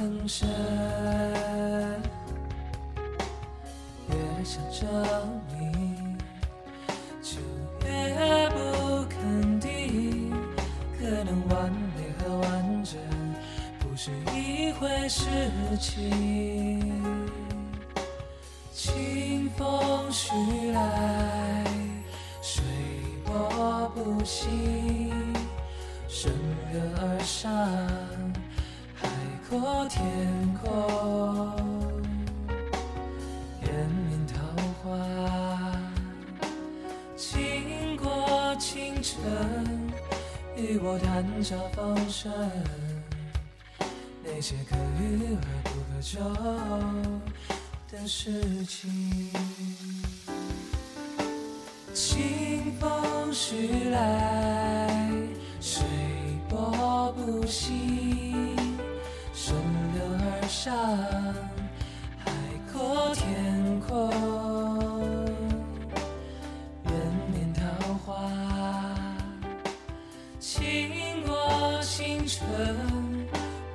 更深，越想证明就越不肯定，可能完美和完整不是一回事情。清风徐来，水波不兴，顺流而上，海阔天空，人面桃花，经过清晨，与我谈笑风生，那些可遇而不可求。的事情，清风徐来，水波不兴，上，海阔天空，远面桃花，倾国倾城，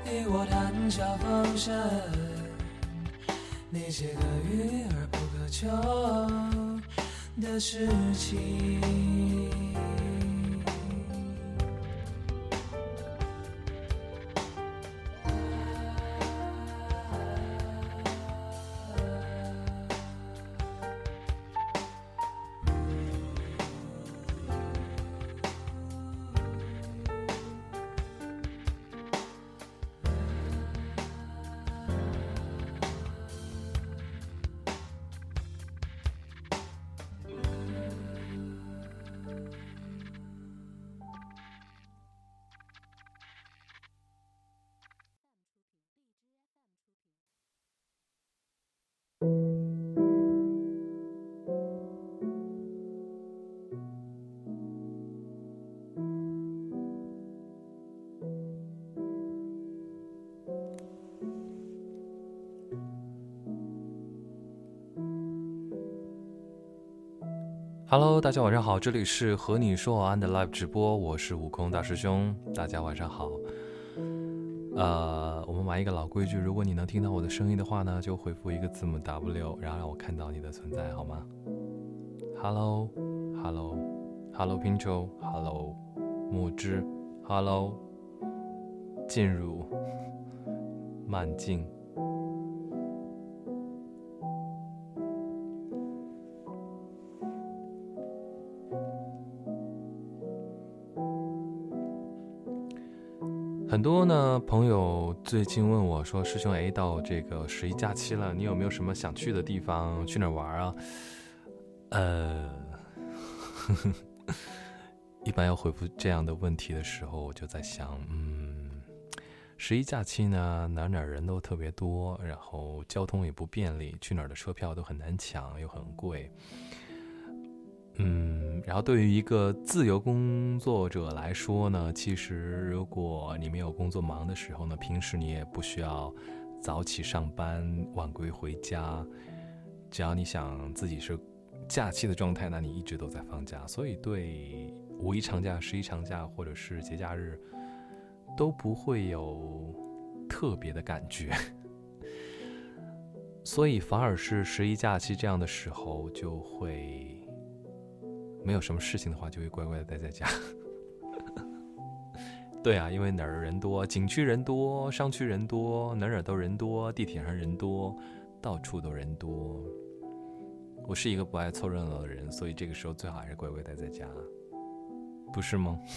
与我谈笑风生。那些可遇而不可求的事情。Hello，大家晚上好，这里是和你说晚安的 Live 直播，我是悟空大师兄，大家晚上好。呃，我们玩一个老规矩，如果你能听到我的声音的话呢，就回复一个字母 W，然后让我看到你的存在，好吗？Hello，Hello，Hello，拼周，Hello，木之，Hello，进入慢镜。朋友最近问我说：“师兄，哎，到这个十一假期了，你有没有什么想去的地方？去哪玩啊？”呃，一般要回复这样的问题的时候，我就在想，嗯，十一假期呢，哪哪人都特别多，然后交通也不便利，去哪儿的车票都很难抢，又很贵。嗯，然后对于一个自由工作者来说呢，其实如果你没有工作忙的时候呢，平时你也不需要早起上班、晚归回家，只要你想自己是假期的状态，那你一直都在放假，所以对五一长假、十一长假或者是节假日都不会有特别的感觉，所以反而是十一假期这样的时候就会。没有什么事情的话，就会乖乖的待在家。对啊，因为哪儿人多，景区人多，商区人多，哪儿哪儿都人多，地铁上人多，到处都人多。我是一个不爱凑热闹的人，所以这个时候最好还是乖乖待在家，不是吗？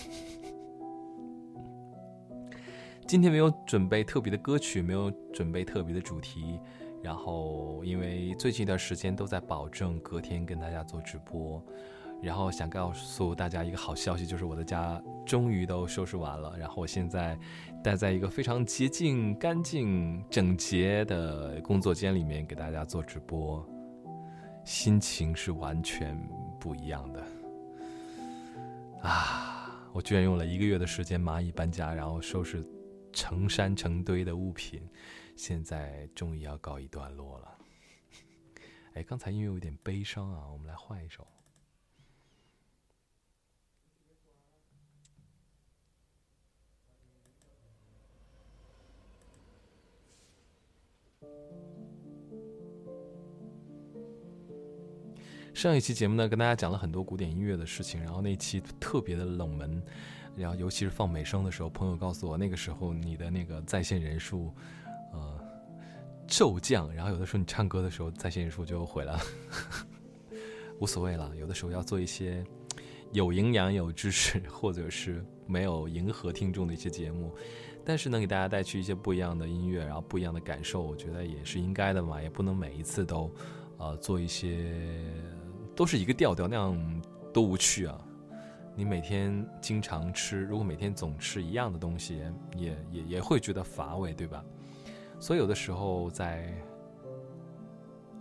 今天没有准备特别的歌曲，没有准备特别的主题，然后因为最近一段时间都在保证隔天跟大家做直播。然后想告诉大家一个好消息，就是我的家终于都收拾完了。然后我现在待在一个非常洁净、干净、整洁的工作间里面，给大家做直播，心情是完全不一样的。啊，我居然用了一个月的时间蚂蚁搬家，然后收拾成山成堆的物品，现在终于要告一段落了。哎，刚才音乐有点悲伤啊，我们来换一首。上一期节目呢，跟大家讲了很多古典音乐的事情，然后那期特别的冷门，然后尤其是放美声的时候，朋友告诉我，那个时候你的那个在线人数，呃，骤降，然后有的时候你唱歌的时候，在线人数就回来了，无所谓了，有的时候要做一些有营养、有知识，或者是没有迎合听众的一些节目，但是能给大家带去一些不一样的音乐，然后不一样的感受，我觉得也是应该的嘛，也不能每一次都，呃，做一些。都是一个调调，那样多无趣啊！你每天经常吃，如果每天总吃一样的东西，也也也会觉得乏味，对吧？所以有的时候在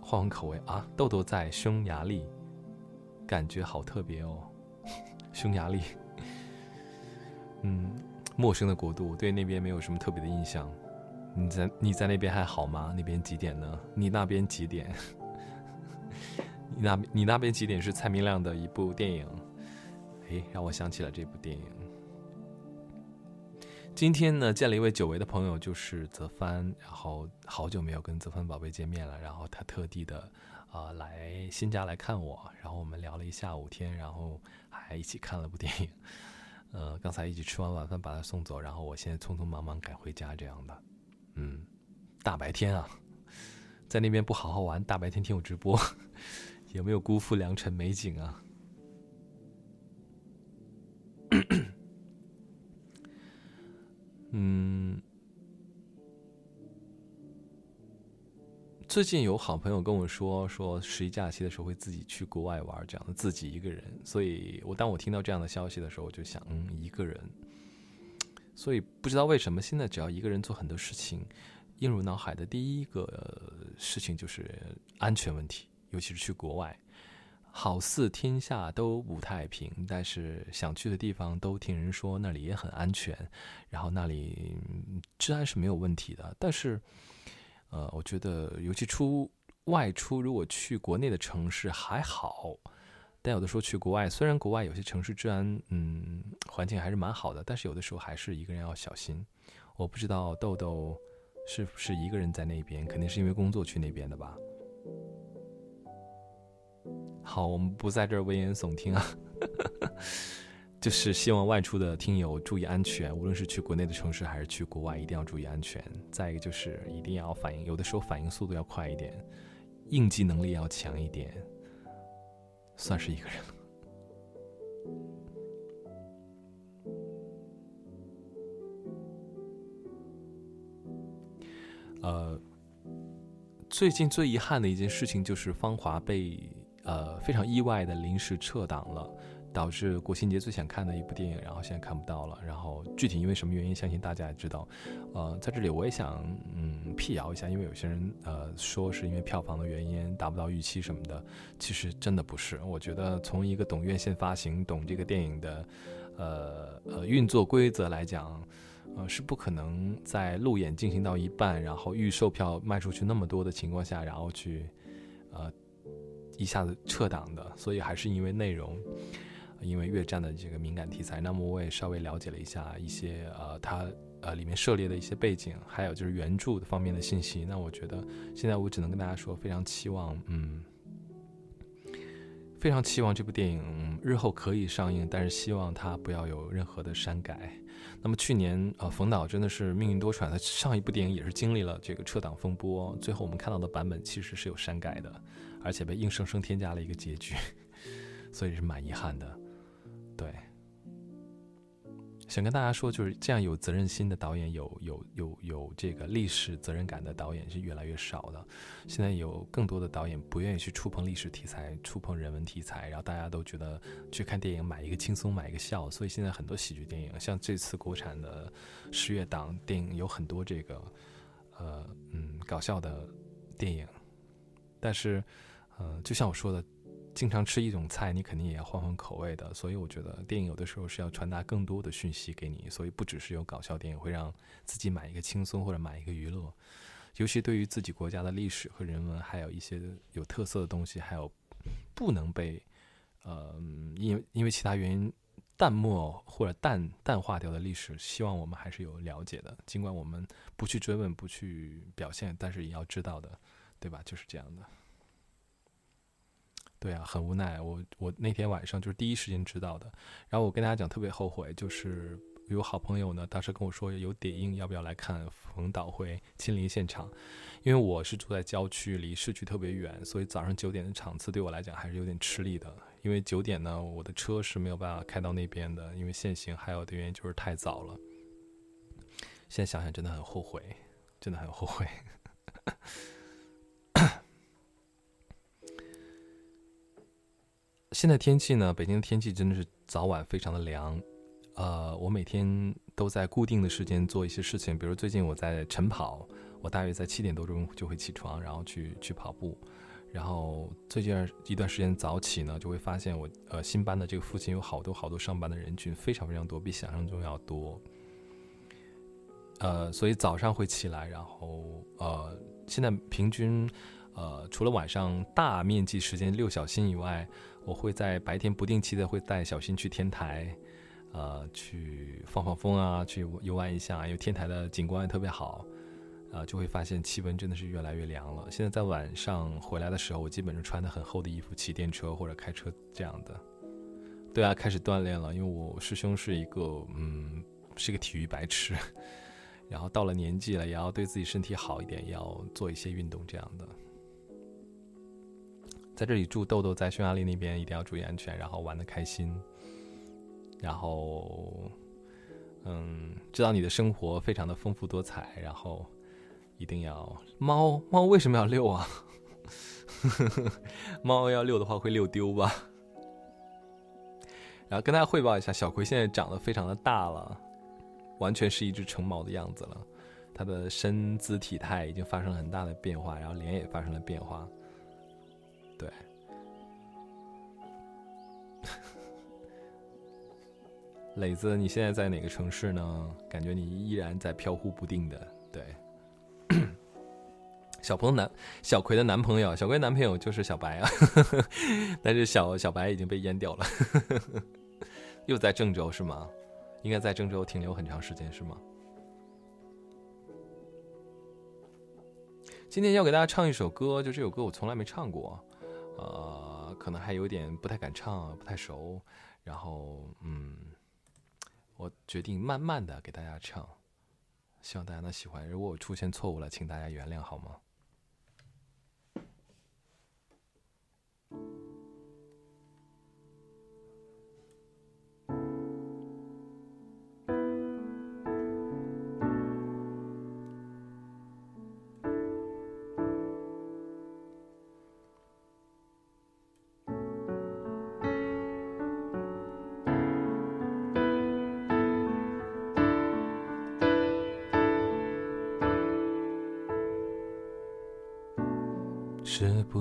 换换口味啊。豆豆在匈牙利，感觉好特别哦。匈牙利，嗯，陌生的国度，对那边没有什么特别的印象。你在你在那边还好吗？那边几点呢？你那边几点？你那，你那边几点是蔡明亮的一部电影？诶，让我想起了这部电影。今天呢，见了一位久违的朋友，就是泽帆，然后好久没有跟泽帆宝贝见面了，然后他特地的啊来新家来看我，然后我们聊了一下午天，然后还一起看了部电影。呃，刚才一起吃完晚饭把他送走，然后我现在匆匆忙忙赶回家这样的。嗯，大白天啊，在那边不好好玩，大白天听我直播。有没有辜负良辰美景啊？嗯，最近有好朋友跟我说，说十一假期的时候会自己去国外玩，这样的自己一个人。所以我当我听到这样的消息的时候，我就想，嗯，一个人。所以不知道为什么，现在只要一个人做很多事情，映入脑海的第一个事情就是安全问题。尤其是去国外，好似天下都不太平，但是想去的地方都听人说那里也很安全，然后那里治安是没有问题的。但是，呃，我觉得尤其出外出，如果去国内的城市还好，但有的时候去国外，虽然国外有些城市治安嗯环境还是蛮好的，但是有的时候还是一个人要小心。我不知道豆豆是不是一个人在那边，肯定是因为工作去那边的吧。好，我们不在这儿危言耸听啊，就是希望外出的听友注意安全，无论是去国内的城市还是去国外，一定要注意安全。再一个就是一定要反应，有的时候反应速度要快一点，应激能力要强一点，算是一个人。呃，最近最遗憾的一件事情就是《芳华》被。呃，非常意外的临时撤档了，导致国庆节最想看的一部电影，然后现在看不到了。然后具体因为什么原因，相信大家也知道。呃，在这里我也想嗯辟谣一下，因为有些人呃说是因为票房的原因达不到预期什么的，其实真的不是。我觉得从一个懂院线发行、懂这个电影的呃呃运作规则来讲，呃是不可能在路演进行到一半，然后预售票卖出去那么多的情况下，然后去呃。一下子撤档的，所以还是因为内容，因为越战的这个敏感题材。那么我也稍微了解了一下一些呃，它呃里面涉猎的一些背景，还有就是原著方面的信息。那我觉得现在我只能跟大家说，非常期望，嗯，非常期望这部电影日后可以上映，但是希望它不要有任何的删改。那么去年呃，冯导真的是命运多舛，他上一部电影也是经历了这个撤档风波，最后我们看到的版本其实是有删改的。而且被硬生生添加了一个结局，所以是蛮遗憾的。对，想跟大家说，就是这样有责任心的导演，有有有有这个历史责任感的导演是越来越少的。现在有更多的导演不愿意去触碰历史题材、触碰人文题材，然后大家都觉得去看电影买一个轻松、买一个笑。所以现在很多喜剧电影，像这次国产的十月档电影，有很多这个呃嗯搞笑的电影，但是。呃，就像我说的，经常吃一种菜，你肯定也要换换口味的。所以我觉得电影有的时候是要传达更多的讯息给你，所以不只是有搞笑电影会让自己买一个轻松或者买一个娱乐，尤其对于自己国家的历史和人文，还有一些有特色的东西，还有不能被呃因因为其他原因淡漠或者淡淡化掉的历史，希望我们还是有了解的。尽管我们不去追问、不去表现，但是也要知道的，对吧？就是这样的。对啊，很无奈。我我那天晚上就是第一时间知道的。然后我跟大家讲特别后悔，就是有好朋友呢，当时跟我说有点映，要不要来看冯导会亲临现场？因为我是住在郊区，离市区特别远，所以早上九点的场次对我来讲还是有点吃力的。因为九点呢，我的车是没有办法开到那边的，因为限行，还有的原因就是太早了。现在想想真的很后悔，真的很后悔。现在天气呢，北京的天气真的是早晚非常的凉。呃，我每天都在固定的时间做一些事情，比如最近我在晨跑，我大约在七点多钟就会起床，然后去去跑步。然后最近一段时间早起呢，就会发现我呃新班的这个附近有好多好多上班的人群，非常非常多，比想象中要多。呃，所以早上会起来，然后呃，现在平均呃除了晚上大面积时间六小新以外，我会在白天不定期的会带小新去天台，呃，去放放风啊，去游玩一下，因为天台的景观也特别好。啊，就会发现气温真的是越来越凉了。现在在晚上回来的时候，我基本上穿的很厚的衣服，骑电车或者开车这样的。对啊，开始锻炼了，因为我师兄是一个嗯，是个体育白痴，然后到了年纪了，也要对自己身体好一点，也要做一些运动这样的。在这里祝豆豆在匈牙利那边一定要注意安全，然后玩的开心。然后，嗯，知道你的生活非常的丰富多彩，然后。一定要猫猫为什么要遛啊？猫要遛的话会遛丢吧？然后跟大家汇报一下，小葵现在长得非常的大了，完全是一只成猫的样子了。它的身姿体态已经发生了很大的变化，然后脸也发生了变化。对，磊子，你现在在哪个城市呢？感觉你依然在飘忽不定的，对。小鹏男小葵的男朋友，小葵男朋友就是小白啊，但是小小白已经被淹掉了，又在郑州是吗？应该在郑州停留很长时间是吗？今天要给大家唱一首歌，就这首歌我从来没唱过，呃，可能还有点不太敢唱，不太熟，然后嗯，我决定慢慢的给大家唱，希望大家能喜欢。如果我出现错误了，请大家原谅好吗？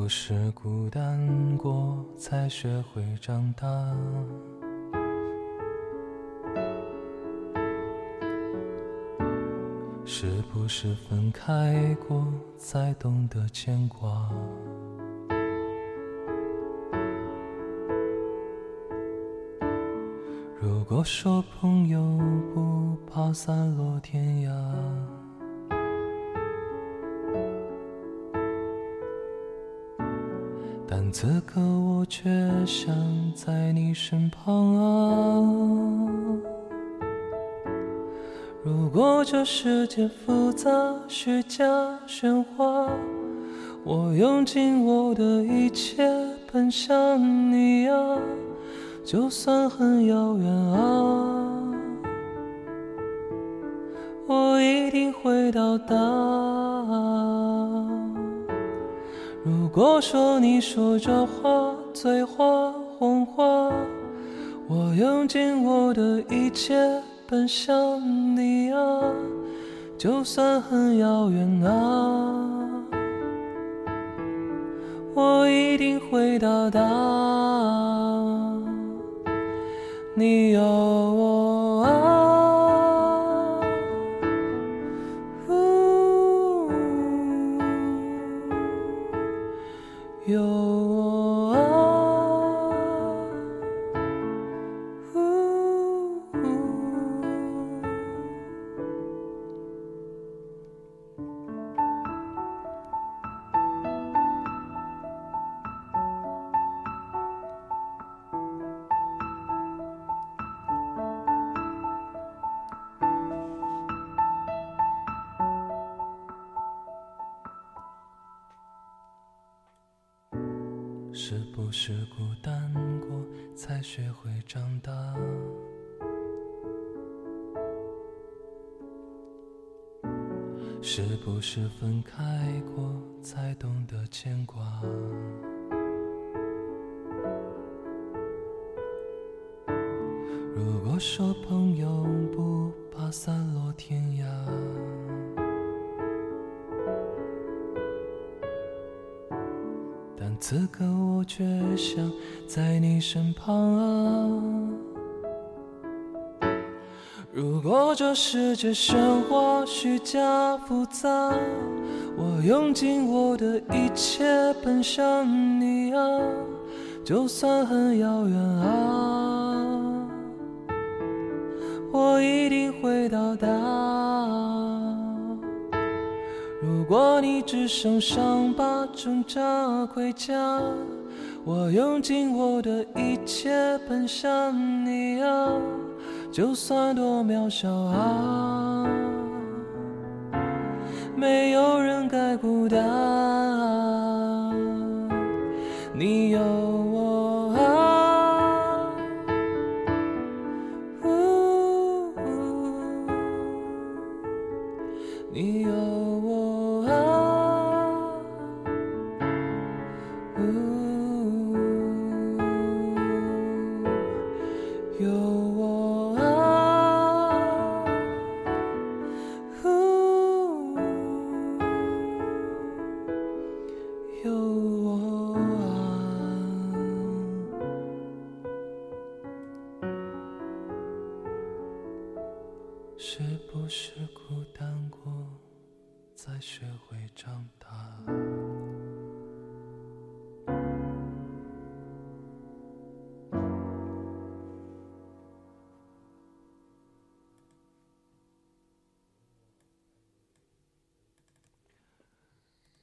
是孤单过，才学会长大？是不是分开过，才懂得牵挂？如果说朋友不怕散落天涯。此刻我却想在你身旁啊！如果这世界复杂、虚假、喧哗，我用尽我的一切奔向你啊！就算很遥远啊，我一定会到达。如果说你说这话醉话谎话，我用尽我的一切奔向你啊，就算很遥远啊，我一定会到达。你有我这喧哗虚假复杂，我用尽我的一切奔向你啊，就算很遥远啊，我一定会到达。如果你只剩伤疤挣扎回家，我用尽我的一切奔向你啊。就算多渺小啊，没有人该孤单。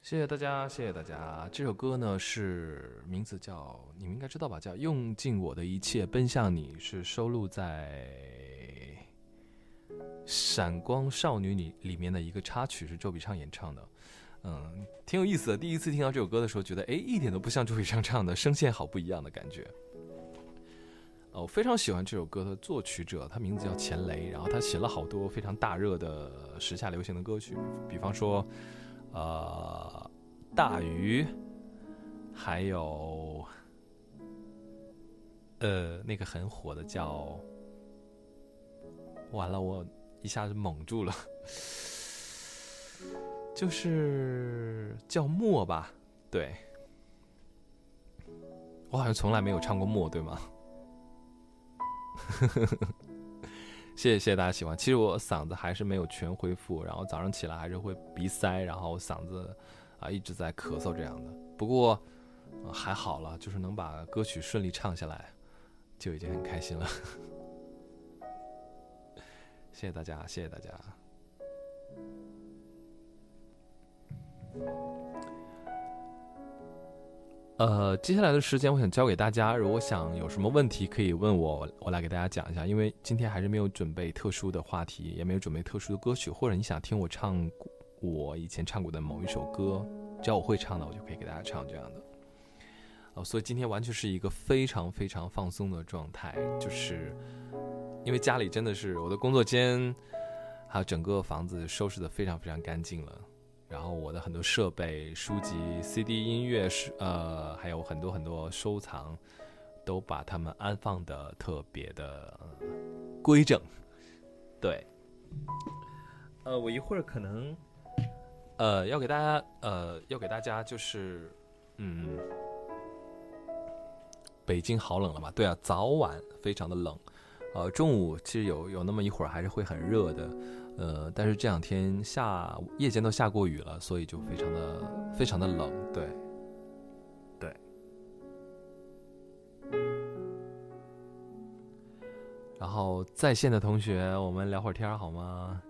谢谢大家，谢谢大家。这首歌呢是名字叫，你们应该知道吧？叫《用尽我的一切奔向你》，是收录在《闪光少女》里里面的一个插曲，是周笔畅演唱的。嗯，挺有意思的。第一次听到这首歌的时候，觉得哎，一点都不像周笔畅唱的，声线好不一样的感觉。哦，我非常喜欢这首歌的作曲者，他名字叫钱雷，然后他写了好多非常大热的时下流行的歌曲，比方说。呃，大鱼，还有，呃，那个很火的叫，完了，我一下子蒙住了，就是叫默吧？对，我好像从来没有唱过默，对吗？呵呵呵谢谢谢谢大家喜欢。其实我嗓子还是没有全恢复，然后早上起来还是会鼻塞，然后嗓子啊一直在咳嗽这样的。不过还好了，就是能把歌曲顺利唱下来，就已经很开心了。谢谢大家，谢谢大家。呃，接下来的时间我想交给大家，如果想有什么问题可以问我，我来给大家讲一下。因为今天还是没有准备特殊的话题，也没有准备特殊的歌曲，或者你想听我唱我以前唱过的某一首歌，只要我会唱的，我就可以给大家唱这样的。哦，所以今天完全是一个非常非常放松的状态，就是因为家里真的是我的工作间，还有整个房子收拾的非常非常干净了。然后我的很多设备、书籍、CD、音乐是呃，还有很多很多收藏，都把它们安放的特别的规整。对，呃，我一会儿可能呃要给大家呃要给大家就是嗯，北京好冷了嘛？对啊，早晚非常的冷，呃，中午其实有有那么一会儿还是会很热的。呃，但是这两天下夜间都下过雨了，所以就非常的非常的冷，对，对。然后在线的同学，我们聊会儿天好吗？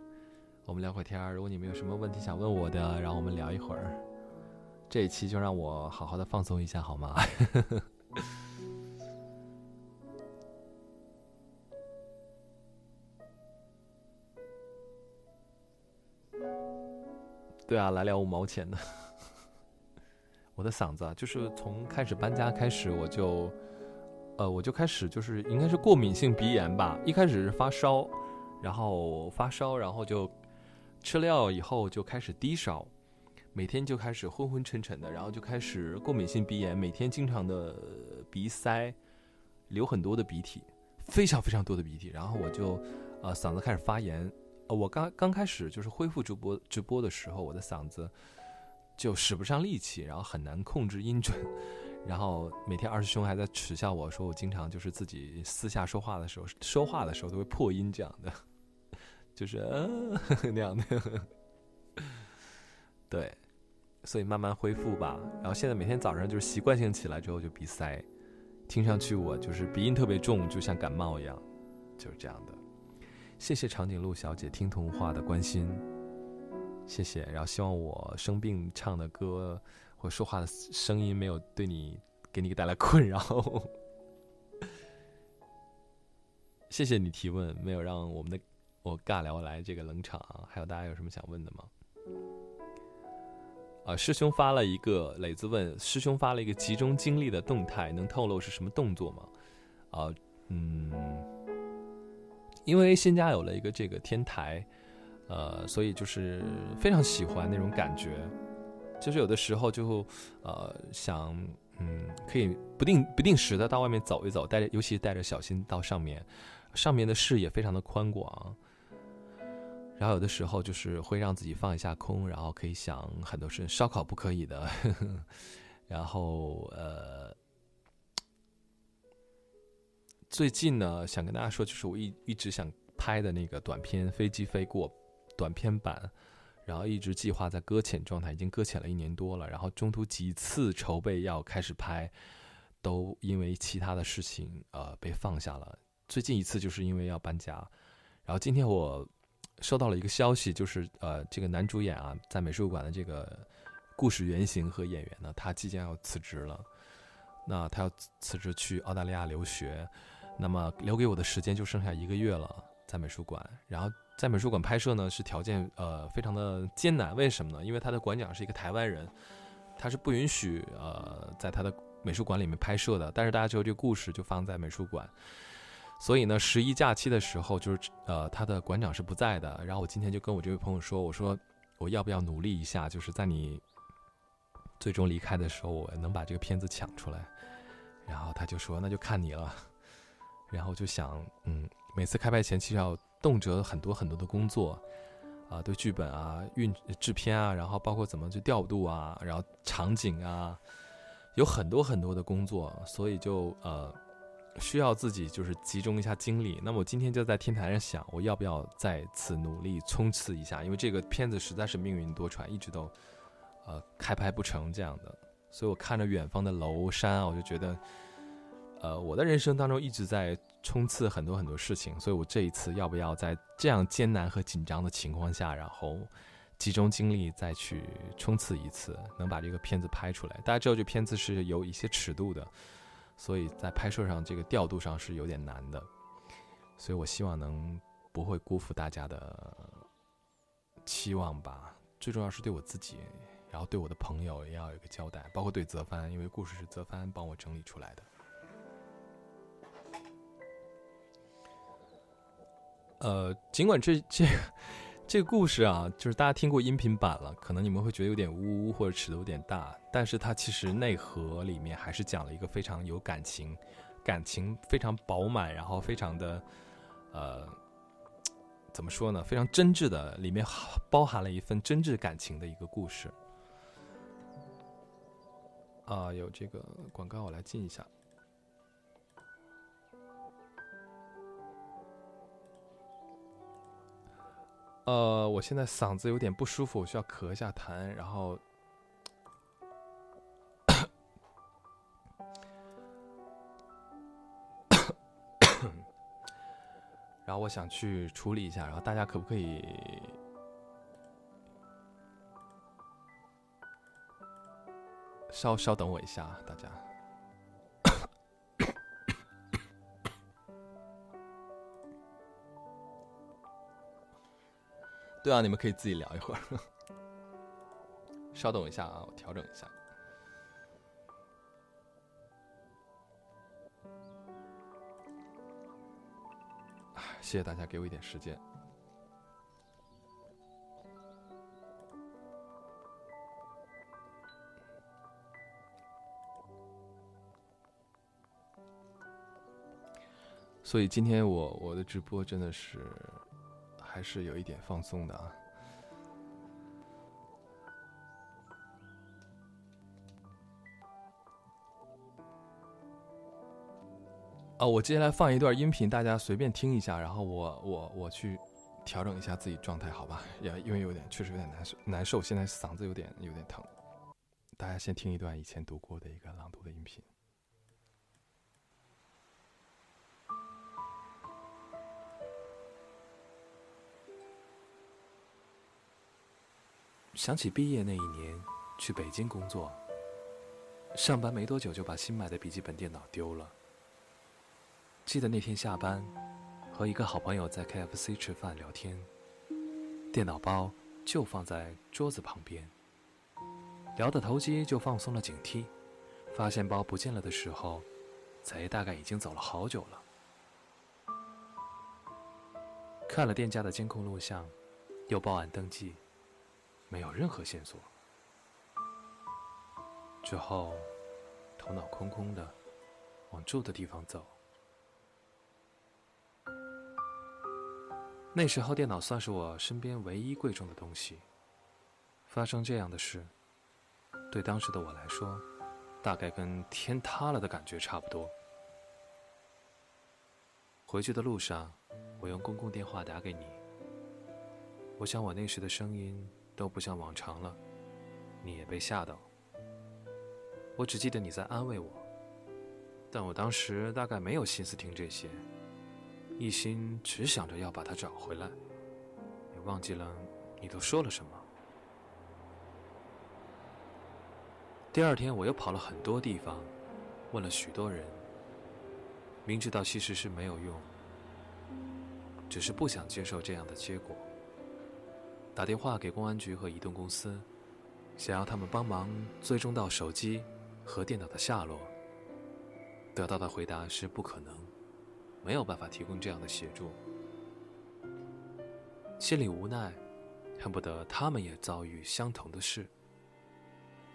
我们聊会儿天如果你们有什么问题想问我的，然后我们聊一会儿。这一期就让我好好的放松一下好吗？对啊，来聊五毛钱的。我的嗓子啊，就是从开始搬家开始，我就，呃，我就开始就是应该是过敏性鼻炎吧。一开始是发烧，然后发烧，然后就吃了药以后就开始低烧，每天就开始昏昏沉沉的，然后就开始过敏性鼻炎，每天经常的鼻塞，流很多的鼻涕，非常非常多的鼻涕，然后我就，呃，嗓子开始发炎。呃，我刚刚开始就是恢复直播直播的时候，我的嗓子。就使不上力气，然后很难控制音准，然后每天二师兄还在耻笑我说我经常就是自己私下说话的时候说话的时候都会破音这样的，就是 那样的，对，所以慢慢恢复吧。然后现在每天早上就是习惯性起来之后就鼻塞，听上去我就是鼻音特别重，就像感冒一样，就是这样的。谢谢长颈鹿小姐听童话的关心。谢谢，然后希望我生病唱的歌或说话的声音没有对你给你带来困扰。谢谢你提问，没有让我们的我尬聊来这个冷场。还有大家有什么想问的吗？啊，师兄发了一个磊子问师兄发了一个集中精力的动态，能透露是什么动作吗？啊，嗯，因为新家有了一个这个天台。呃，所以就是非常喜欢那种感觉，就是有的时候就呃想，嗯，可以不定不定时的到外面走一走，带着尤其带着小心到上面，上面的视野非常的宽广，然后有的时候就是会让自己放一下空，然后可以想很多事。烧烤不可以的，然后呃，最近呢想跟大家说，就是我一一直想拍的那个短片《飞机飞过》。短片版，然后一直计划在搁浅状态，已经搁浅了一年多了。然后中途几次筹备要开始拍，都因为其他的事情呃被放下了。最近一次就是因为要搬家。然后今天我收到了一个消息，就是呃这个男主演啊，在美术馆的这个故事原型和演员呢，他即将要辞职了。那他要辞职去澳大利亚留学，那么留给我的时间就剩下一个月了，在美术馆。然后。在美术馆拍摄呢，是条件呃非常的艰难。为什么呢？因为他的馆长是一个台湾人，他是不允许呃在他的美术馆里面拍摄的。但是大家知道这个故事就放在美术馆，所以呢，十一假期的时候，就是呃他的馆长是不在的。然后我今天就跟我这位朋友说，我说我要不要努力一下，就是在你最终离开的时候，我能把这个片子抢出来。然后他就说那就看你了。然后就想，嗯，每次开拍前其实要。动辄很多很多的工作，啊，对剧本啊、运制片啊，然后包括怎么去调度啊，然后场景啊，有很多很多的工作，所以就呃需要自己就是集中一下精力。那么我今天就在天台上想，我要不要再次努力冲刺一下？因为这个片子实在是命运多舛，一直都呃开拍不成这样的。所以我看着远方的楼山啊，我就觉得。呃，我的人生当中一直在冲刺很多很多事情，所以我这一次要不要在这样艰难和紧张的情况下，然后集中精力再去冲刺一次，能把这个片子拍出来？大家知道这片子是有一些尺度的，所以在拍摄上这个调度上是有点难的，所以我希望能不会辜负大家的期望吧。最重要是对我自己，然后对我的朋友也要有个交代，包括对泽帆，因为故事是泽帆帮我整理出来的。呃，尽管这这这个故事啊，就是大家听过音频版了，可能你们会觉得有点污或者尺度有点大，但是它其实内核里面还是讲了一个非常有感情、感情非常饱满，然后非常的呃，怎么说呢？非常真挚的，里面包含了一份真挚感情的一个故事。啊，有这个广告，我来进一下。呃，我现在嗓子有点不舒服，我需要咳一下痰，然后，然后我想去处理一下，然后大家可不可以稍稍等我一下，大家。对啊你们可以自己聊一会儿。稍等一下啊我调整一下。谢谢大家给我一点时间。所以今天我我的直播真的是还是有一点放松的啊。啊，我接下来放一段音频，大家随便听一下，然后我我我去调整一下自己状态，好吧？也因为有点确实有点难受，难受，现在嗓子有点有点疼。大家先听一段以前读过的一个朗读的音频。想起毕业那一年去北京工作，上班没多久就把新买的笔记本电脑丢了。记得那天下班，和一个好朋友在 KFC 吃饭聊天，电脑包就放在桌子旁边。聊得投机就放松了警惕，发现包不见了的时候，贼大概已经走了好久了。看了店家的监控录像，又报案登记。没有任何线索。之后，头脑空空的，往住的地方走。那时候电脑算是我身边唯一贵重的东西。发生这样的事，对当时的我来说，大概跟天塌了的感觉差不多。回去的路上，我用公共电话打给你。我想我那时的声音。都不像往常了，你也被吓到。我只记得你在安慰我，但我当时大概没有心思听这些，一心只想着要把它找回来，也忘记了你都说了什么。第二天我又跑了很多地方，问了许多人，明知道其实是没有用，只是不想接受这样的结果。打电话给公安局和移动公司，想要他们帮忙追踪到手机和电脑的下落。得到的回答是不可能，没有办法提供这样的协助。心里无奈，恨不得他们也遭遇相同的事，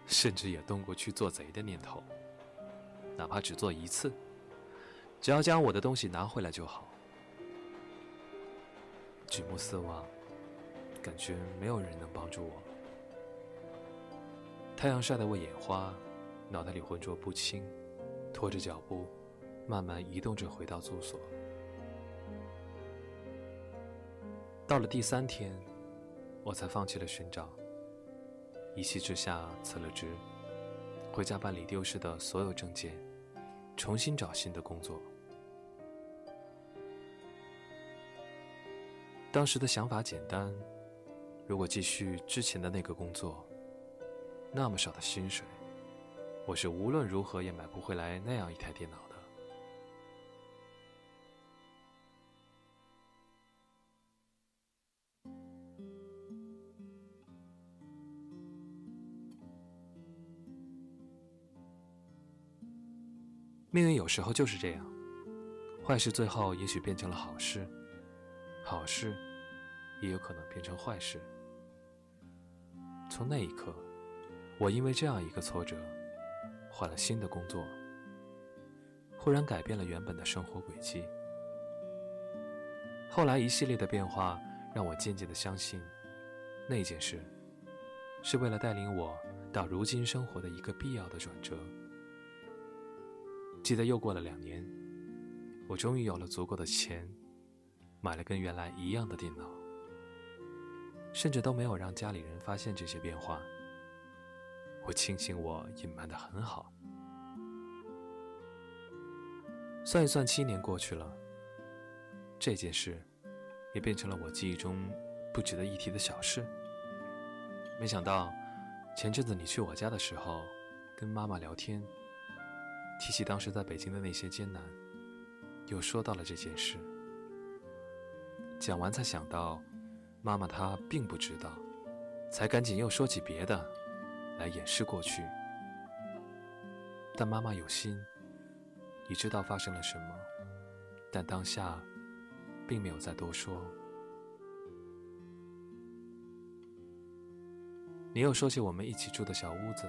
甚至也动过去做贼的念头，哪怕只做一次，只要将我的东西拿回来就好。举目四望。感觉没有人能帮助我。太阳晒得我眼花，脑袋里浑浊不清，拖着脚步，慢慢移动着回到住所。到了第三天，我才放弃了寻找，一气之下辞了职，回家办理丢失的所有证件，重新找新的工作。当时的想法简单。如果继续之前的那个工作，那么少的薪水，我是无论如何也买不回来那样一台电脑的。命运有时候就是这样，坏事最后也许变成了好事，好事也有可能变成坏事。从那一刻，我因为这样一个挫折，换了新的工作，忽然改变了原本的生活轨迹。后来一系列的变化，让我渐渐的相信，那件事，是为了带领我到如今生活的一个必要的转折。记得又过了两年，我终于有了足够的钱，买了跟原来一样的电脑。甚至都没有让家里人发现这些变化。我庆幸我隐瞒的很好。算一算，七年过去了，这件事也变成了我记忆中不值得一提的小事。没想到，前阵子你去我家的时候，跟妈妈聊天，提起当时在北京的那些艰难，又说到了这件事。讲完才想到。妈妈她并不知道，才赶紧又说起别的，来掩饰过去。但妈妈有心，已知道发生了什么，但当下并没有再多说。你又说起我们一起住的小屋子，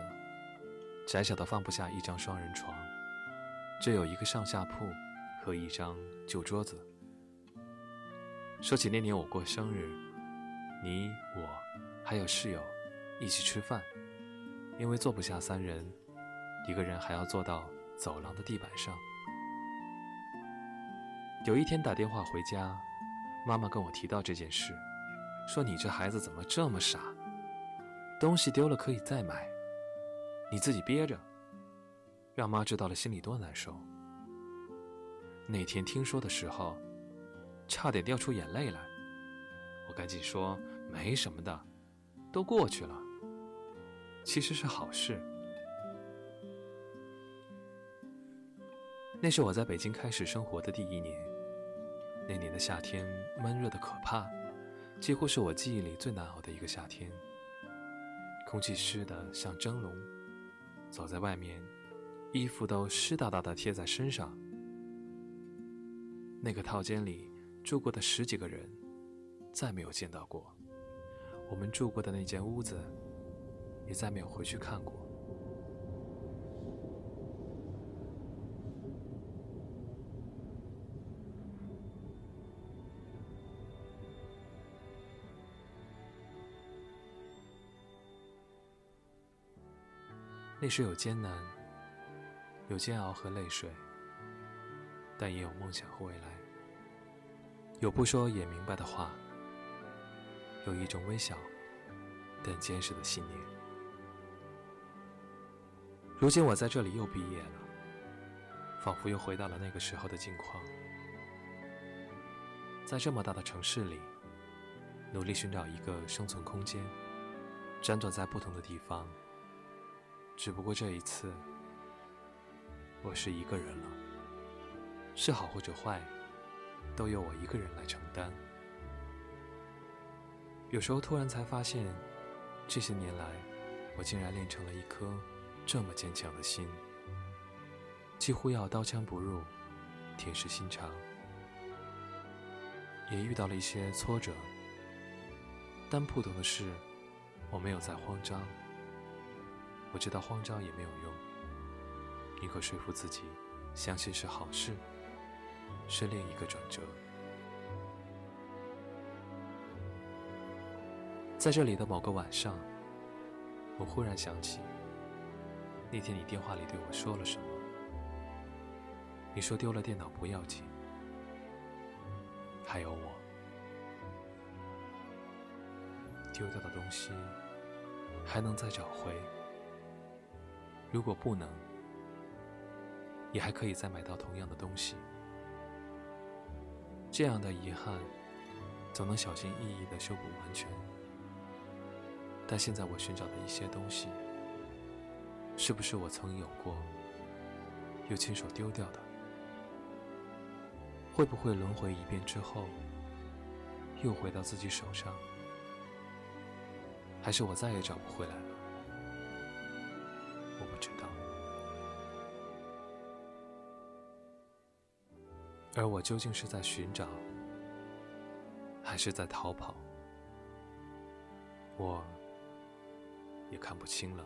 窄小的放不下一张双人床，只有一个上下铺和一张旧桌子。说起那年我过生日，你我还有室友一起吃饭，因为坐不下三人，一个人还要坐到走廊的地板上。有一天打电话回家，妈妈跟我提到这件事，说你这孩子怎么这么傻？东西丢了可以再买，你自己憋着，让妈知道了心里多难受。那天听说的时候，差点掉出眼泪来。赶紧说没什么的，都过去了。其实是好事。那是我在北京开始生活的第一年，那年的夏天闷热的可怕，几乎是我记忆里最难熬的一个夏天。空气湿的像蒸笼，走在外面，衣服都湿哒哒的贴在身上。那个套间里住过的十几个人，再没有见到过。我们住过的那间屋子，也再没有回去看过。那时有艰难，有煎熬和泪水，但也有梦想和未来。有不说也明白的话，有一种微小但坚实的信念。如今我在这里又毕业了，仿佛又回到了那个时候的境况。在这么大的城市里，努力寻找一个生存空间，辗转在不同的地方。只不过这一次，我是一个人了，是好或者坏，都由我一个人来承担。有时候突然才发现，这些年来，我竟然练成了一颗这么坚强的心，几乎要刀枪不入，铁石心肠。也遇到了一些挫折，但不同的是，我没有再慌张。我知道慌张也没有用，宁可说服自己，相信是好事，是另一个转折。在这里的某个晚上，我忽然想起，那天你电话里对我说了什么。你说丢了电脑不要紧，还有我，丢掉的东西还能再找回。如果不能，也还可以再买到同样的东西。这样的遗憾，总能小心翼翼的修补完全。但现在我寻找的一些东西，是不是我曾有过，又亲手丢掉的？会不会轮回一遍之后，又回到自己手上？还是我再也找不回来了？我不知道而我究竟是在寻找，还是在逃跑？我也看不清了。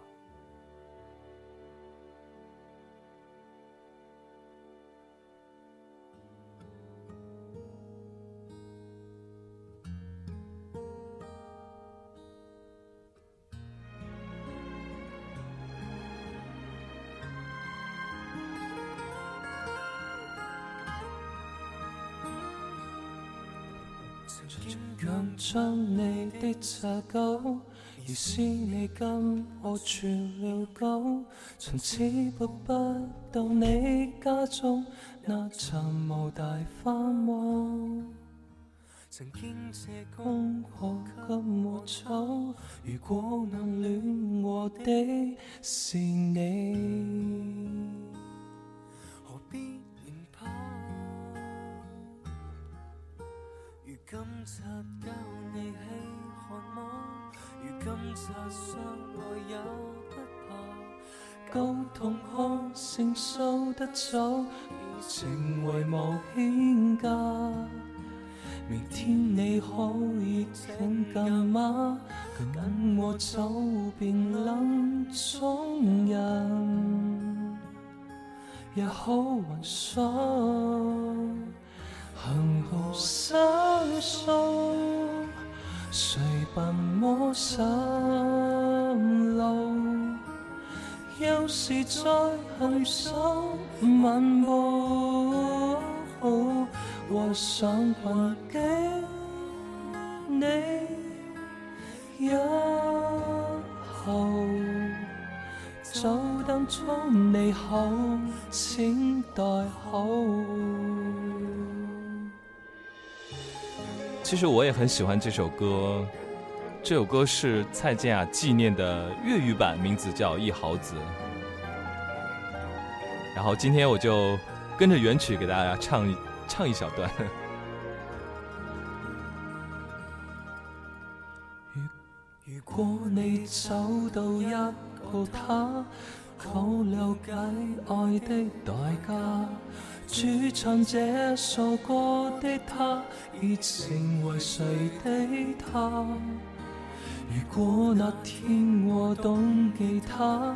强将你的查狗，而是你跟我住了久，从此步不到你家中那层无大花屋。曾经借功课跟我走，如果能恋我的是你。何必连跑？如今察教你喜看么？如今察相爱也不怕。旧同学承受得走，而情为无牵挂。明天你可以听见吗？跟我走遍冷中人，也好还爽，幸好生疏，谁伴我上路？有时在行深漫步，我想还给你一号，就当祝你好，请代好。其实我也很喜欢这首歌，这首歌是蔡健雅纪念的粤语版，名字叫《一毫子》。然后今天我就跟着原曲给大家唱一唱一小段。如果你找到一个他，够了解爱的代价，主唱这首歌的他，已成为谁的他？如果那天我懂吉他，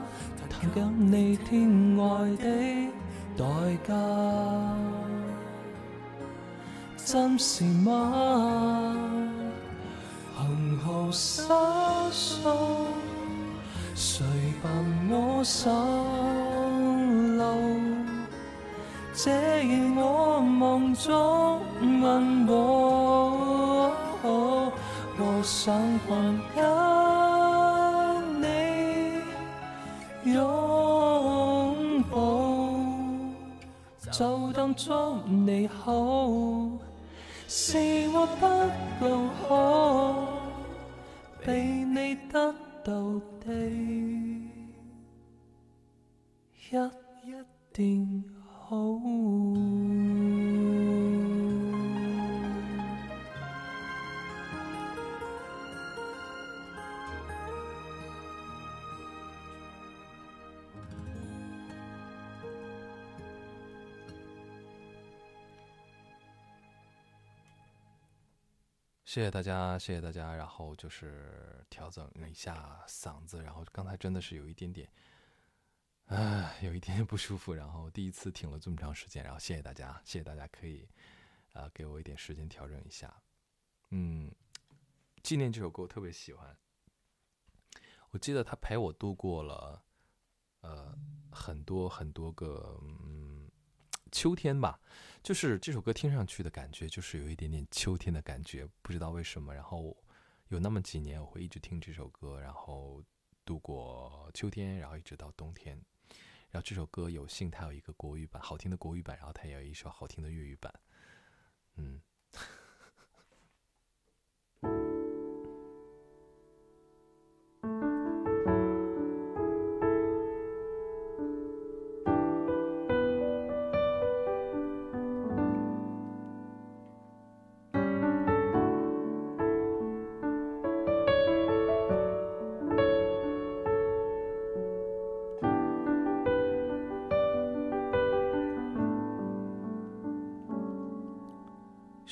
弹给你听爱的代价，真是吗？幸好失疏，谁伴我守？这夜我梦中问我，我想还跟你拥抱，就当祝你好。是我不够好，被你得到的，一一定。谢谢大家，谢谢大家。然后就是调整了一下嗓子，然后刚才真的是有一点点，唉，有一点点不舒服。然后第一次挺了这么长时间，然后谢谢大家，谢谢大家可以，呃，给我一点时间调整一下。嗯，纪念这首歌我特别喜欢，我记得他陪我度过了，呃，很多很多个嗯秋天吧。就是这首歌听上去的感觉，就是有一点点秋天的感觉，不知道为什么。然后有那么几年，我会一直听这首歌，然后度过秋天，然后一直到冬天。然后这首歌有幸它有一个国语版，好听的国语版，然后它也有一首好听的粤语版。嗯。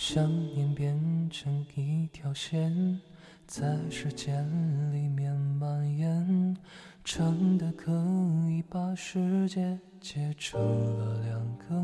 想念变成一条线，在时间里面蔓延，长的可以把世界切成了两个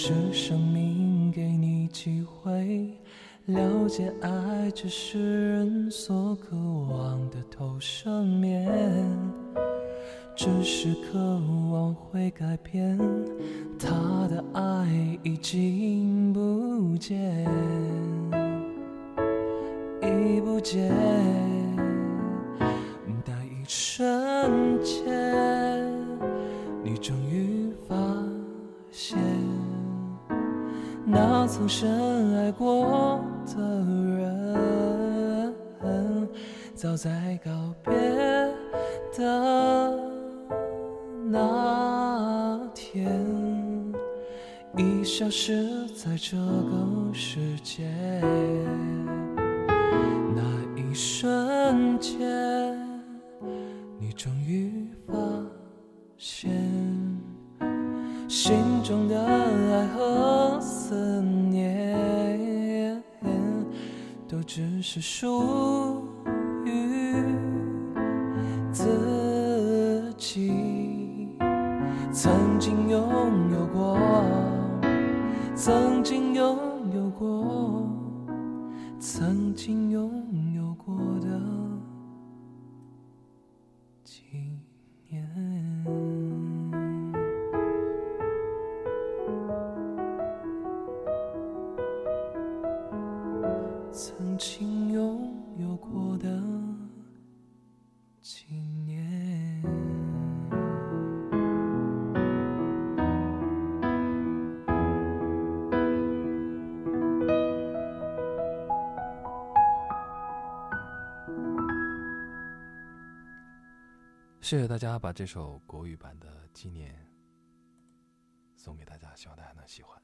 是生命给你机会了解爱，只是人所渴望的投射面。只是渴望会改变，曾经有谢谢大家把这首国语版的《纪念》送给大家，希望大家能喜欢。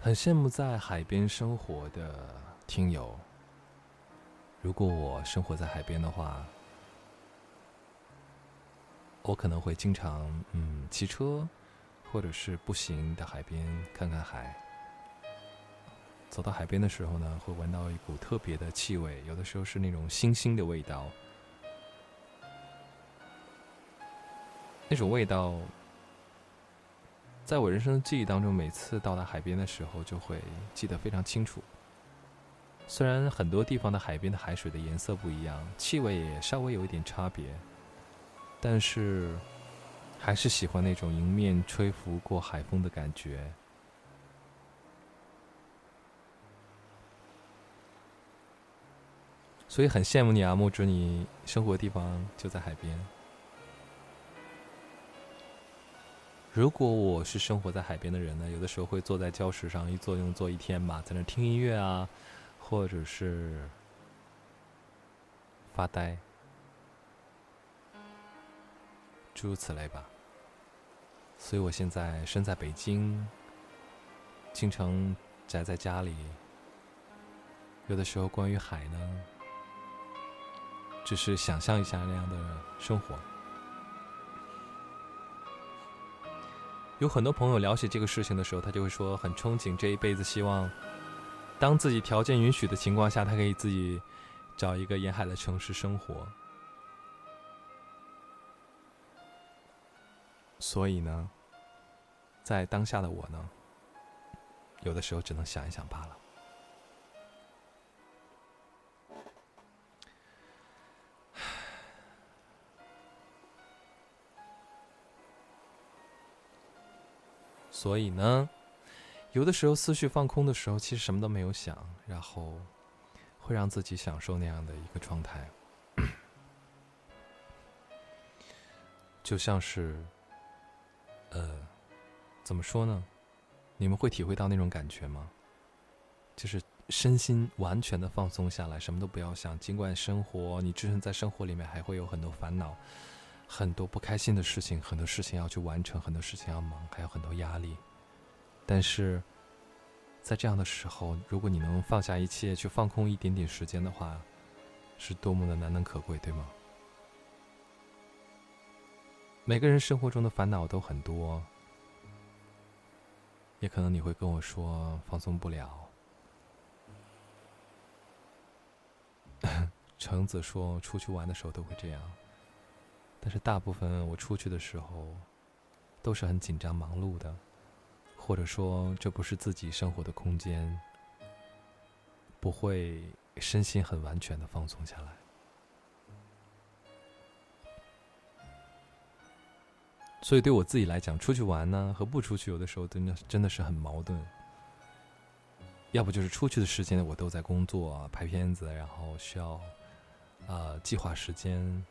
很羡慕在海边生活的听友。如果我生活在海边的话，我可能会经常嗯骑车，或者是步行到海边看看海。走到海边的时候呢，会闻到一股特别的气味，有的时候是那种腥腥的味道。那种味道，在我人生的记忆当中，每次到达海边的时候，就会记得非常清楚。虽然很多地方的海边的海水的颜色不一样，气味也稍微有一点差别。但是，还是喜欢那种迎面吹拂过海风的感觉。所以很羡慕你啊，木之，你生活的地方就在海边。如果我是生活在海边的人呢，有的时候会坐在礁石上一坐用坐一天吧，在那听音乐啊，或者是发呆。诸如此类吧。所以我现在身在北京，经常宅在家里。有的时候关于海呢，只是想象一下那样的生活。有很多朋友聊起这个事情的时候，他就会说很憧憬这一辈子，希望当自己条件允许的情况下，他可以自己找一个沿海的城市生活。所以呢，在当下的我呢，有的时候只能想一想罢了。所以呢，有的时候思绪放空的时候，其实什么都没有想，然后会让自己享受那样的一个状态，就像是，呃，怎么说呢？你们会体会到那种感觉吗？就是身心完全的放松下来，什么都不要想。尽管生活，你置身在生活里面，还会有很多烦恼，很多不开心的事情，很多事情要去完成，很多事情要忙，还有很多压力。但是在这样的时候，如果你能放下一切，去放空一点点时间的话，是多么的难能可贵，对吗？每个人生活中的烦恼都很多，也可能你会跟我说放松不了。橙子说：“出去玩的时候都会这样，但是大部分我出去的时候，都是很紧张、忙碌的，或者说这不是自己生活的空间，不会身心很完全的放松下来。所以对我自己来讲，出去玩呢和不出去，有的时候真的真的是很矛盾。”要不就是出去的时间我都在工作拍片子，然后需要，呃，计划时间，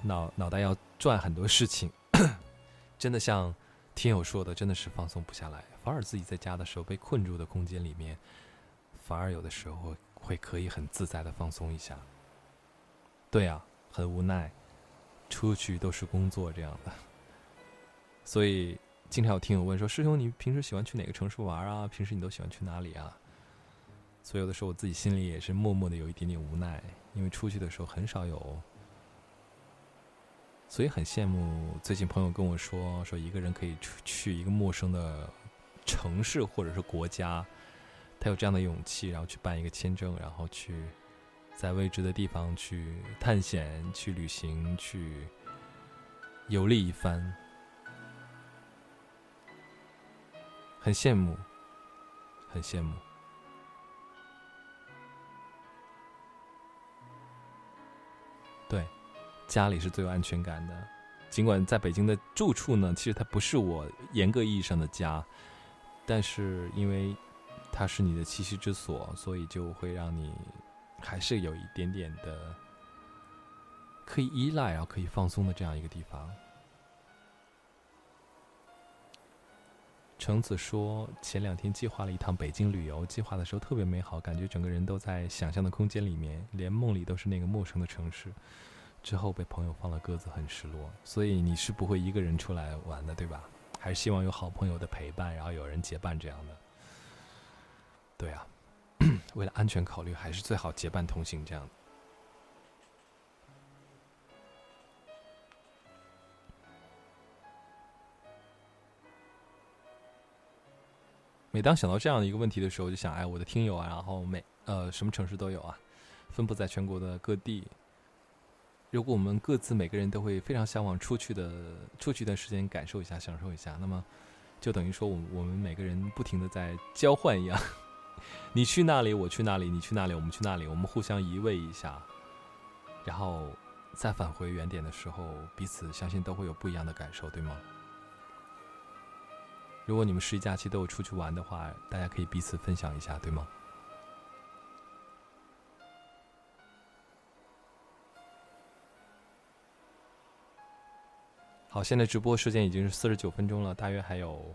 脑脑袋要转很多事情，真的像听友说的，真的是放松不下来。反而自己在家的时候被困住的空间里面，反而有的时候会可以很自在的放松一下。对啊，很无奈，出去都是工作这样的，所以。经常有听友问说：“师兄，你平时喜欢去哪个城市玩啊？平时你都喜欢去哪里啊？”所以有的时候我自己心里也是默默的有一点点无奈，因为出去的时候很少有，所以很羡慕。最近朋友跟我说，说一个人可以出去一个陌生的城市或者是国家，他有这样的勇气，然后去办一个签证，然后去在未知的地方去探险、去旅行、去游历一番。很羡慕，很羡慕。对，家里是最有安全感的。尽管在北京的住处呢，其实它不是我严格意义上的家，但是因为它是你的栖息之所，所以就会让你还是有一点点的可以依赖，然后可以放松的这样一个地方。橙子说：“前两天计划了一趟北京旅游，计划的时候特别美好，感觉整个人都在想象的空间里面，连梦里都是那个陌生的城市。之后被朋友放了鸽子，很失落。所以你是不会一个人出来玩的，对吧？还是希望有好朋友的陪伴，然后有人结伴这样的。对啊，为了安全考虑，还是最好结伴同行这样。”每当想到这样的一个问题的时候，就想，哎，我的听友啊，然后每呃什么城市都有啊，分布在全国的各地。如果我们各自每个人都会非常向往出去的，出去一段时间感受一下，享受一下，那么就等于说，我我们每个人不停的在交换一样，你去那里，我去那里，你去那里，我们去那里，我们互相移位一下，然后再返回原点的时候，彼此相信都会有不一样的感受，对吗？如果你们十一假期都有出去玩的话，大家可以彼此分享一下，对吗？好，现在直播时间已经是四十九分钟了，大约还有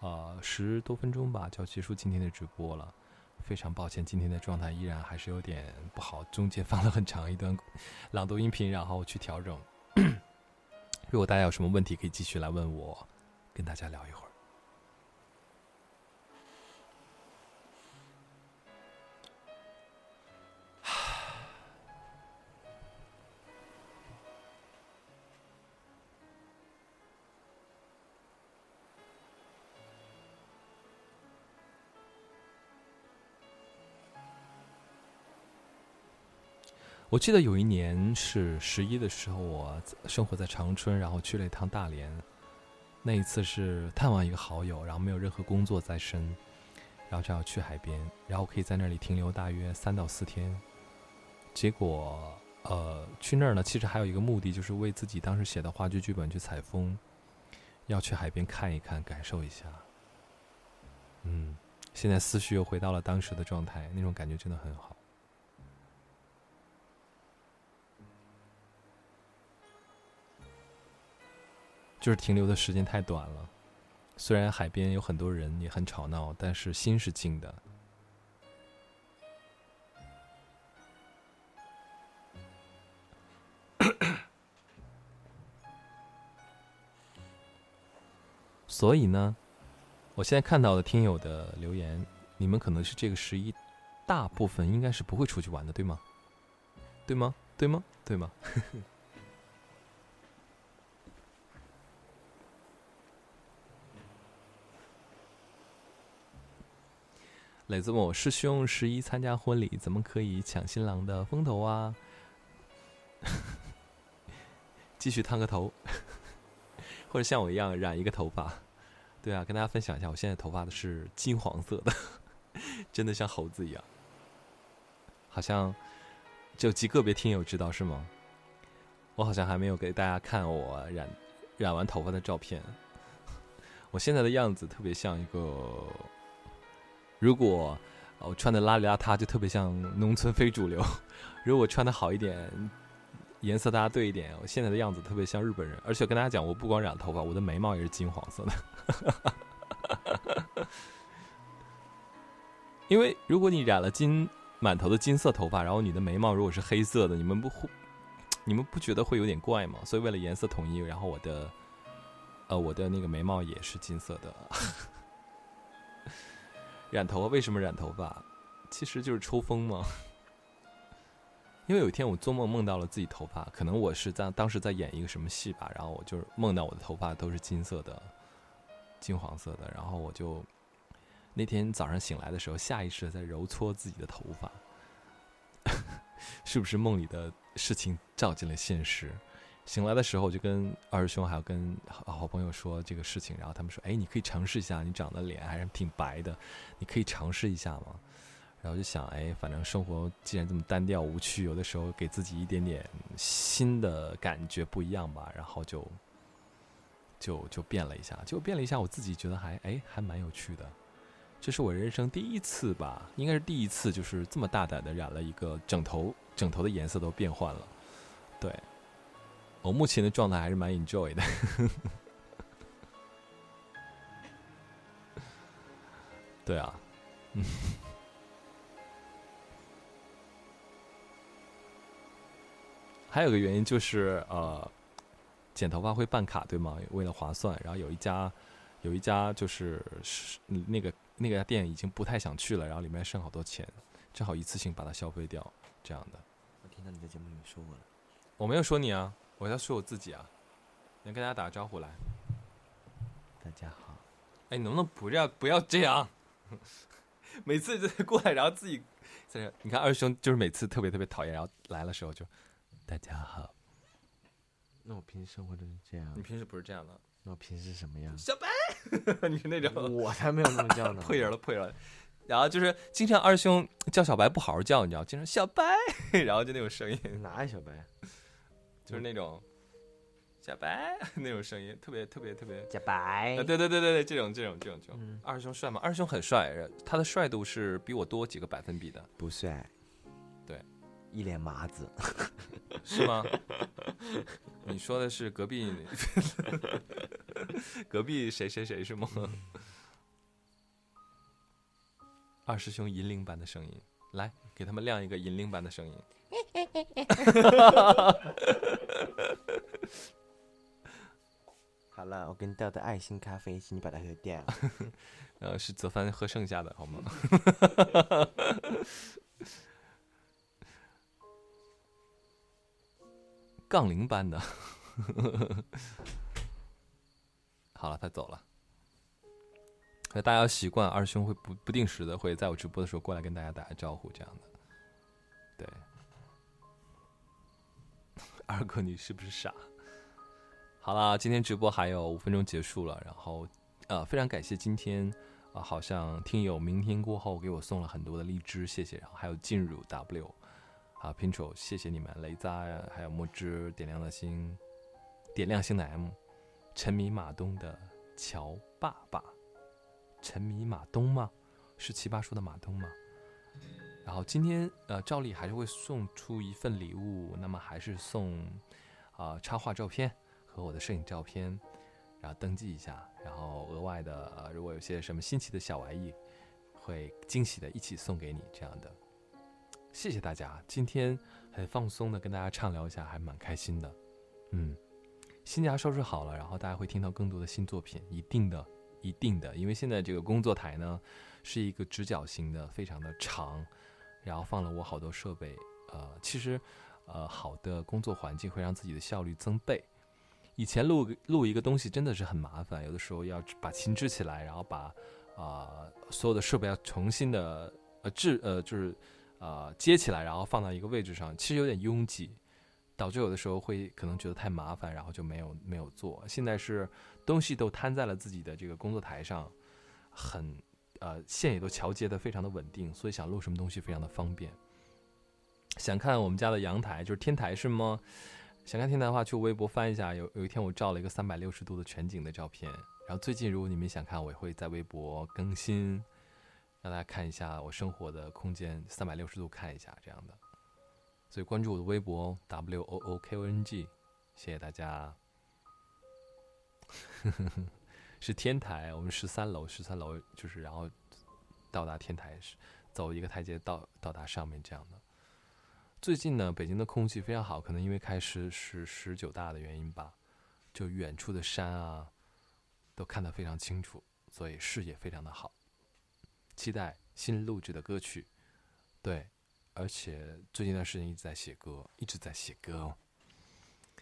呃十多分钟吧，就要结束今天的直播了。非常抱歉，今天的状态依然还是有点不好，中间放了很长一段朗读音频，然后去调整。如果大家有什么问题，可以继续来问我，跟大家聊一会儿。我记得有一年是十一的时候，我生活在长春，然后去了一趟大连。那一次是探望一个好友，然后没有任何工作在身，然后正好去海边，然后可以在那里停留大约三到四天。结果，呃，去那儿呢，其实还有一个目的，就是为自己当时写的话剧剧本去采风，要去海边看一看，感受一下。嗯，现在思绪又回到了当时的状态，那种感觉真的很好。就是停留的时间太短了。虽然海边有很多人，也很吵闹，但是心是静的。所以呢，我现在看到的听友的留言，你们可能是这个十一，大部分应该是不会出去玩的，对吗？对吗？对吗？对吗？磊子问我师兄十一参加婚礼，怎么可以抢新郎的风头啊？继续烫个头，或者像我一样染一个头发。对啊，跟大家分享一下，我现在头发的是金黄色的，真的像猴子一样。好像就极个别听友知道是吗？我好像还没有给大家看我染染完头发的照片。我现在的样子特别像一个，如果我穿的邋里邋遢，就特别像农村非主流；如果穿的好一点。颜色大家对一点，我现在的样子特别像日本人，而且跟大家讲，我不光染头发，我的眉毛也是金黄色的。因为如果你染了金满头的金色头发，然后你的眉毛如果是黑色的，你们不会，你们不觉得会有点怪吗？所以为了颜色统一，然后我的，呃，我的那个眉毛也是金色的。染头发为什么染头发？其实就是抽风嘛。因为有一天我做梦梦到了自己头发，可能我是在当时在演一个什么戏吧，然后我就梦到我的头发都是金色的、金黄色的，然后我就那天早上醒来的时候，下意识的在揉搓自己的头发，是不是梦里的事情照进了现实？醒来的时候，我就跟二师兄还有跟好朋友说这个事情，然后他们说：“哎，你可以尝试一下，你长得脸还是挺白的，你可以尝试一下吗？”然后就想，哎，反正生活既然这么单调无趣，有的时候给自己一点点新的感觉不一样吧。然后就就就变了一下，就变了一下，我自己觉得还哎还蛮有趣的。这是我人生第一次吧，应该是第一次，就是这么大胆的染了一个整头，整头的颜色都变换了。对，我目前的状态还是蛮 enjoy 的。对啊，嗯。还有个原因就是，呃，剪头发会办卡，对吗？为了划算，然后有一家，有一家就是是那个那个店已经不太想去了，然后里面剩好多钱，正好一次性把它消费掉，这样的。我听到你在节目里面说过了，我没有说你啊，我要说我自己啊。能跟大家打个招呼来。大家好。哎，你能不能不要不要这样？每次就过来，然后自己在这，你看二兄就是每次特别特别讨厌，然后来的时候就。大家好，那我平时生活就是这样。你平时不是这样的？那我平时什么样？小白，你是那种？我才没有那么叫呢。破人了，破人了。然后就是经常二兄叫小白不好好叫，你知道？经常小白，然后就那种声音。哪有小白？就是那种小白那种声音，特别特别特别。小白。对对对对对，这种这种这种这种。二师兄帅吗？二师兄很帅，他的帅度是比我多几个百分比的。不帅。对。一脸麻子。是吗？你说的是隔壁 隔壁谁谁谁是吗？二师兄银铃般的声音，来给他们亮一个银铃般的声音。好了，我给你倒的爱心咖啡，请你把它喝掉。呃，是泽帆喝剩下的，好吗？杠铃般的，好了，他走了。大家要习惯，二兄会不不定时的会在我直播的时候过来跟大家打个招呼，这样的。二哥你是不是傻？好了，今天直播还有五分钟结束了，然后呃，非常感谢今天啊，好像听友明天过后给我送了很多的荔枝，谢谢。然后还有进入 W。啊，Pincho，谢谢你们，雷扎，还有墨汁，点亮的心，点亮星的 M，沉迷马东的乔爸爸，沉迷马东吗？是奇葩说的马东吗？然后今天呃，照例还是会送出一份礼物，那么还是送啊插画照片和我的摄影照片，然后登记一下，然后额外的，呃如果有些什么新奇的小玩意，会惊喜的一起送给你这样的。谢谢大家，今天很放松的跟大家畅聊一下，还蛮开心的。嗯，新家收拾好了，然后大家会听到更多的新作品，一定的，一定的，因为现在这个工作台呢是一个直角形的，非常的长，然后放了我好多设备。呃，其实，呃，好的工作环境会让自己的效率增倍。以前录录一个东西真的是很麻烦，有的时候要把琴支起来，然后把啊、所有的设备要重新的呃制呃就是呃接起来，然后放到一个位置上，其实有点拥挤，导致有的时候会可能觉得太麻烦，然后就没有没有做。现在是东西都摊在了自己的这个工作台上，很呃线也都桥接的非常的稳定，所以想录什么东西非常的方便。想看我们家的阳台，就是天台是吗？想看天台的话，去微博翻一下。有有一天我照了一个三百六十度的全景的照片，然后最近如果你们想看，我也会在微博更新，让大家看一下我生活的空间，三百六十度看一下这样的。所以关注我的微博 W O O K O N G，谢谢大家。是天台，我们十三楼，十三楼就是然后到达天台是走一个台阶到到达上面这样的。最近呢，北京的空气非常好，可能因为开始是十九大的原因吧，就远处的山啊，都看得非常清楚，所以视野非常的好。期待新录制的歌曲，对，而且最近一段时间一直在写歌，一直在写歌哦，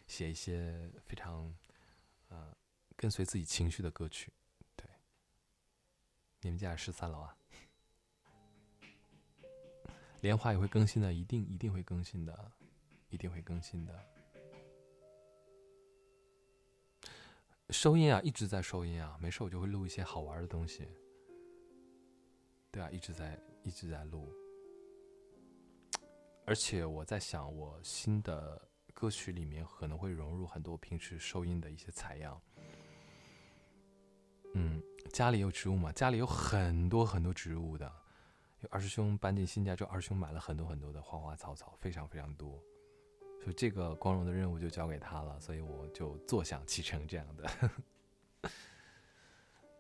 写一些非常呃跟随自己情绪的歌曲。对，你们家十三楼啊？莲花也会更新的，一定一定会更新的，一定会更新的。收音啊，一直在收音啊，没事我就会录一些好玩的东西。对啊，一直在一直在录，而且我在想，我新的歌曲里面可能会融入很多平时收音的一些采样。嗯，家里有植物嘛？家里有很多很多植物的。有二师兄搬进新家之后，二师兄买了很多很多的花花草草，非常非常多，所以这个光荣的任务就交给他了，所以我就坐享其成这样的。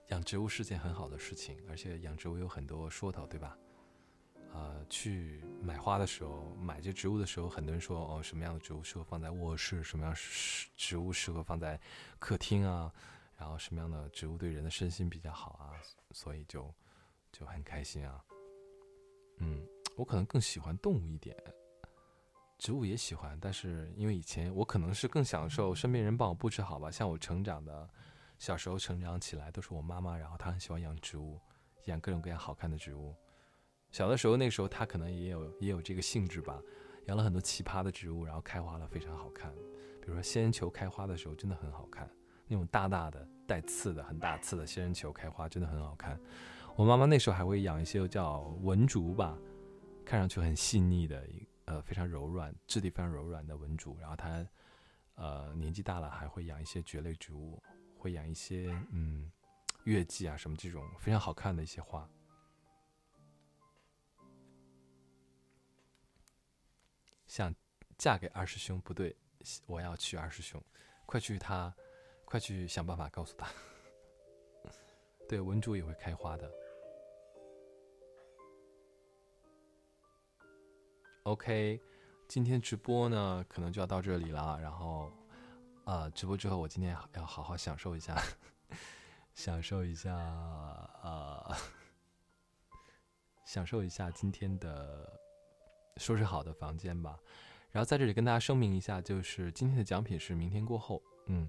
养植物是件很好的事情，而且养植物有很多说头，对吧？呃，去买花的时候，买这植物的时候，很多人说哦，什么样的植物适合放在卧室，什么样的植物适合放在客厅啊，然后什么样的植物对人的身心比较好啊，所以就就很开心啊。嗯，我可能更喜欢动物一点，植物也喜欢，但是因为以前我可能是更享受身边人帮我布置好吧，像我成长的小时候成长起来都是我妈妈，然后她很喜欢养植物，养各种各样好看的植物。小的时候那时候她可能也有也有这个兴致吧，养了很多奇葩的植物，然后开花了非常好看，比如说仙人球开花的时候真的很好看，那种大大的带刺的很大刺的仙人球开花真的很好看。我妈妈那时候还会养一些叫文竹吧，看上去很细腻的，呃，非常柔软，质地非常柔软的文竹。然后她，呃，年纪大了还会养一些蕨类植物，会养一些嗯，月季啊什么这种非常好看的一些花。想嫁给二师兄不对，我要娶二师兄，快去他，快去想办法告诉他。对，文竹也会开花的。OK，今天直播呢，可能就要到这里了。然后，啊，直播之后，我今天要好好享受一下，享受一下，呃，享受一下今天的收拾好的房间吧。然后在这里跟大家声明一下，就是今天的奖品是明天过后，嗯。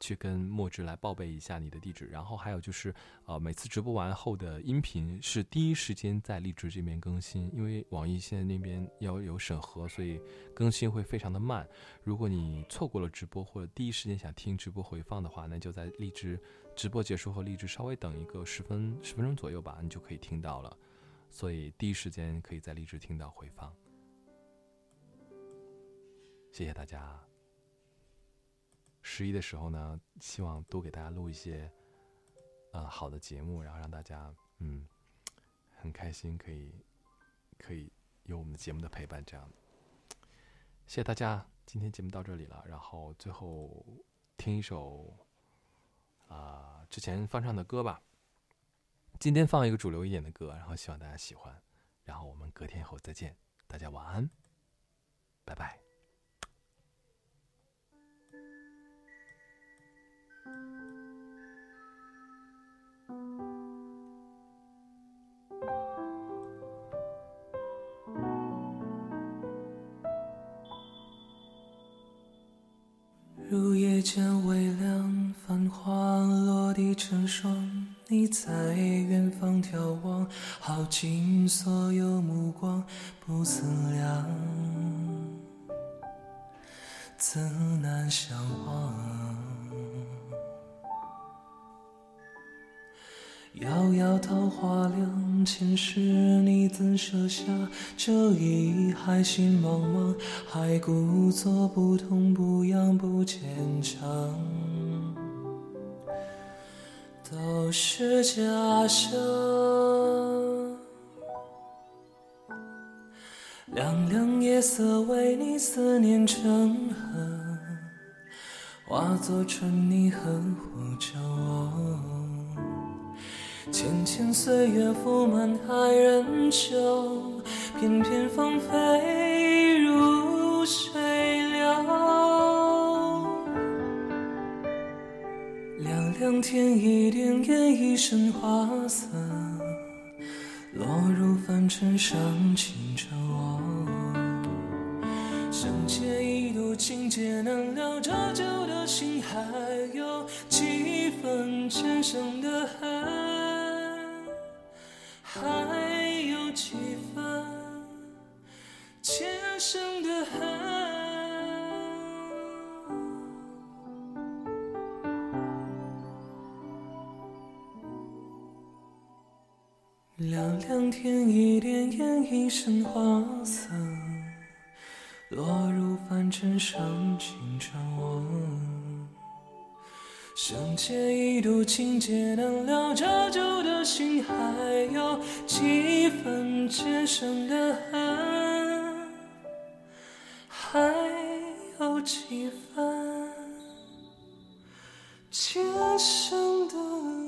去跟墨汁来报备一下你的地址，然后还有就是，呃，每次直播完后的音频是第一时间在荔枝这边更新，因为网易现在那边要有审核，所以更新会非常的慢。如果你错过了直播或者第一时间想听直播回放的话，那就在荔枝直播结束后，荔枝稍微等一个十分十分钟左右吧，你就可以听到了。所以第一时间可以在荔枝听到回放。谢谢大家。十一的时候呢，希望多给大家录一些，呃，好的节目，然后让大家嗯很开心，可以可以有我们的节目的陪伴，这样。谢谢大家，今天节目到这里了，然后最后听一首啊、之前翻唱的歌吧。今天放一个主流一点的歌，然后希望大家喜欢。然后我们隔天后再见，大家晚安，拜拜。入夜间微凉，繁花落地成霜。你在远方眺望，耗尽所有目光，不曾量，怎难相忘？遥遥桃花凉，前世你怎舍下这一海心茫茫？还故作不痛不痒不坚强，都是假象。凉凉夜色为你思念成河，化作春泥呵护着我。浅浅岁月覆满爱人袖，片片芳菲如水流。凉凉天一点烟一身花色，落入凡尘伤情着我。相见一度情劫难了，折旧的心还有几分前生的恨。还有几分前生的恨。凉凉天一点烟一身花色，落入凡尘伤情着我。生前一度情劫难了，这旧的心还有几分前生的恨，还有几分今生的。